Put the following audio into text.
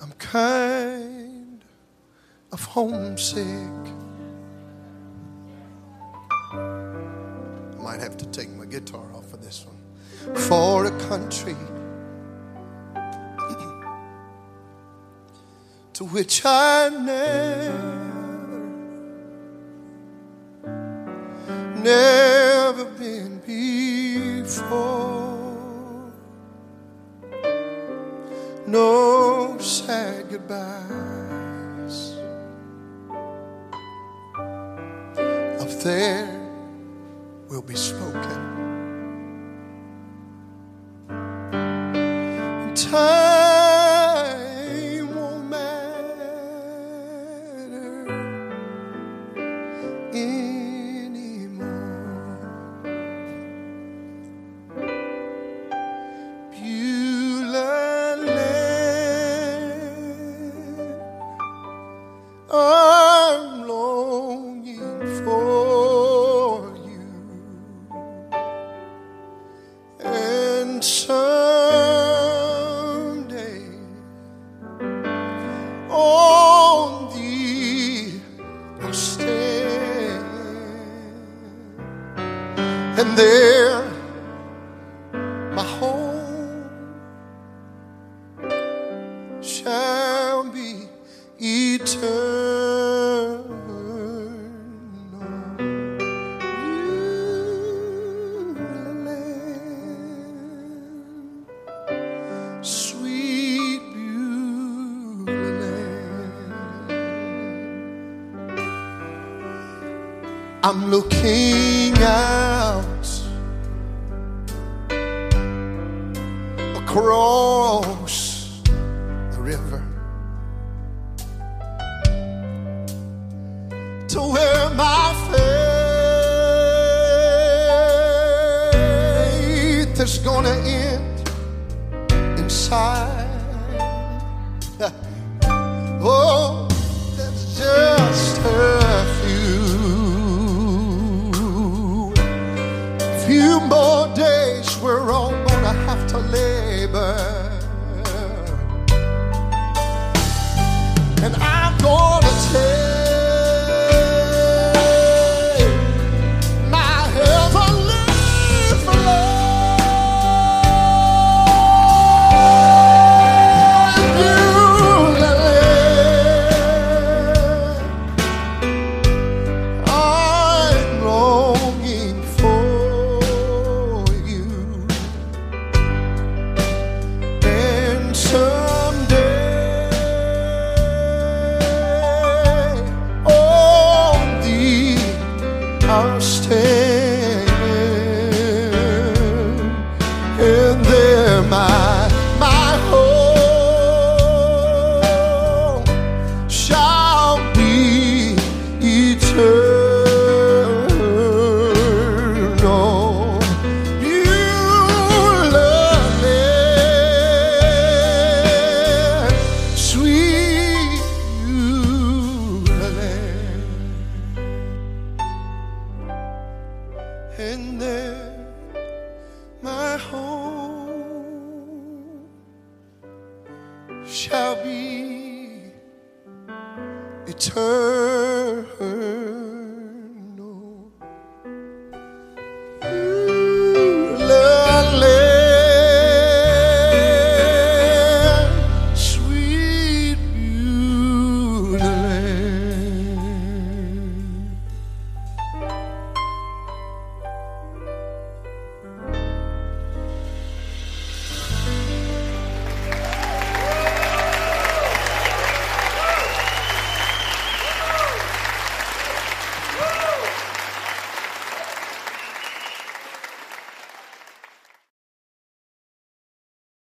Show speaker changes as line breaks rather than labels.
I'm kind of homesick. I might have to take my guitar off for this one. For a country to which I never, never been before. No sad goodbyes. Up there will be spoken. Time and there my home shall be eternal. I'm looking out across the river to where my faith is gonna end inside. Oh, more days. We're all gonna have to labor. And there my home shall be eternal.